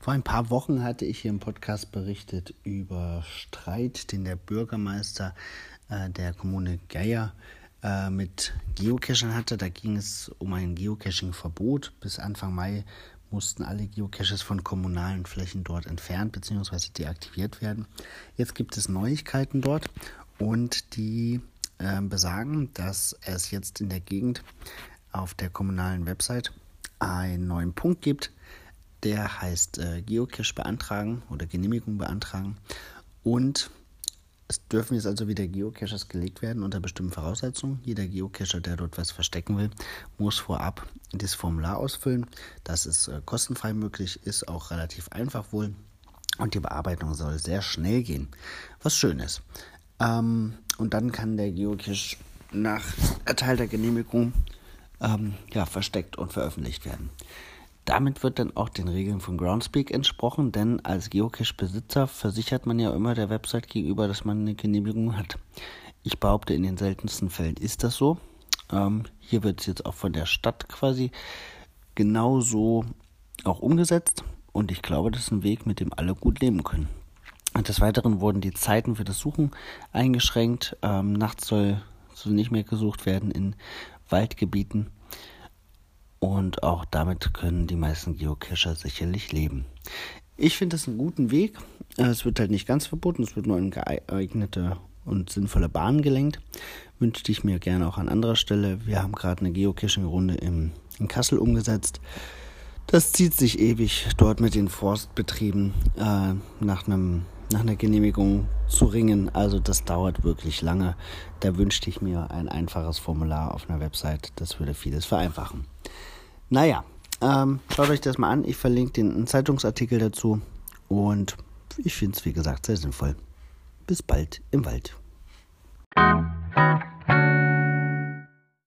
Vor ein paar Wochen hatte ich hier im Podcast berichtet über Streit, den der Bürgermeister äh, der Kommune Geier äh, mit Geocachern hatte. Da ging es um ein Geocaching-Verbot. Bis Anfang Mai mussten alle Geocaches von kommunalen Flächen dort entfernt bzw. deaktiviert werden. Jetzt gibt es Neuigkeiten dort und die äh, besagen, dass es jetzt in der Gegend auf der kommunalen Website einen neuen Punkt gibt, der heißt äh, Geocache beantragen oder Genehmigung beantragen. Und es dürfen jetzt also wieder Geocaches gelegt werden unter bestimmten Voraussetzungen. Jeder Geocacher, der dort was verstecken will, muss vorab das Formular ausfüllen. Das ist äh, kostenfrei möglich, ist auch relativ einfach wohl. Und die Bearbeitung soll sehr schnell gehen, was schön ist. Ähm, und dann kann der Geocache nach erteilter Genehmigung ähm, ja, versteckt und veröffentlicht werden. Damit wird dann auch den Regeln von Groundspeak entsprochen, denn als Geocache-Besitzer versichert man ja immer der Website gegenüber, dass man eine Genehmigung hat. Ich behaupte, in den seltensten Fällen ist das so. Ähm, hier wird es jetzt auch von der Stadt quasi genauso auch umgesetzt und ich glaube, das ist ein Weg, mit dem alle gut leben können. Des Weiteren wurden die Zeiten für das Suchen eingeschränkt. Ähm, nachts soll, soll nicht mehr gesucht werden in Waldgebieten. Und auch damit können die meisten Geocacher sicherlich leben. Ich finde das einen guten Weg. Es wird halt nicht ganz verboten, es wird nur in geeignete und sinnvolle Bahnen gelenkt. Wünschte ich mir gerne auch an anderer Stelle. Wir haben gerade eine Geocaching-Runde in Kassel umgesetzt. Das zieht sich ewig, dort mit den Forstbetrieben äh, nach, einem, nach einer Genehmigung zu ringen. Also das dauert wirklich lange. Da wünschte ich mir ein einfaches Formular auf einer Website. Das würde vieles vereinfachen. Naja, ähm, schaut euch das mal an. Ich verlinke den Zeitungsartikel dazu. Und ich finde es, wie gesagt, sehr sinnvoll. Bis bald im Wald.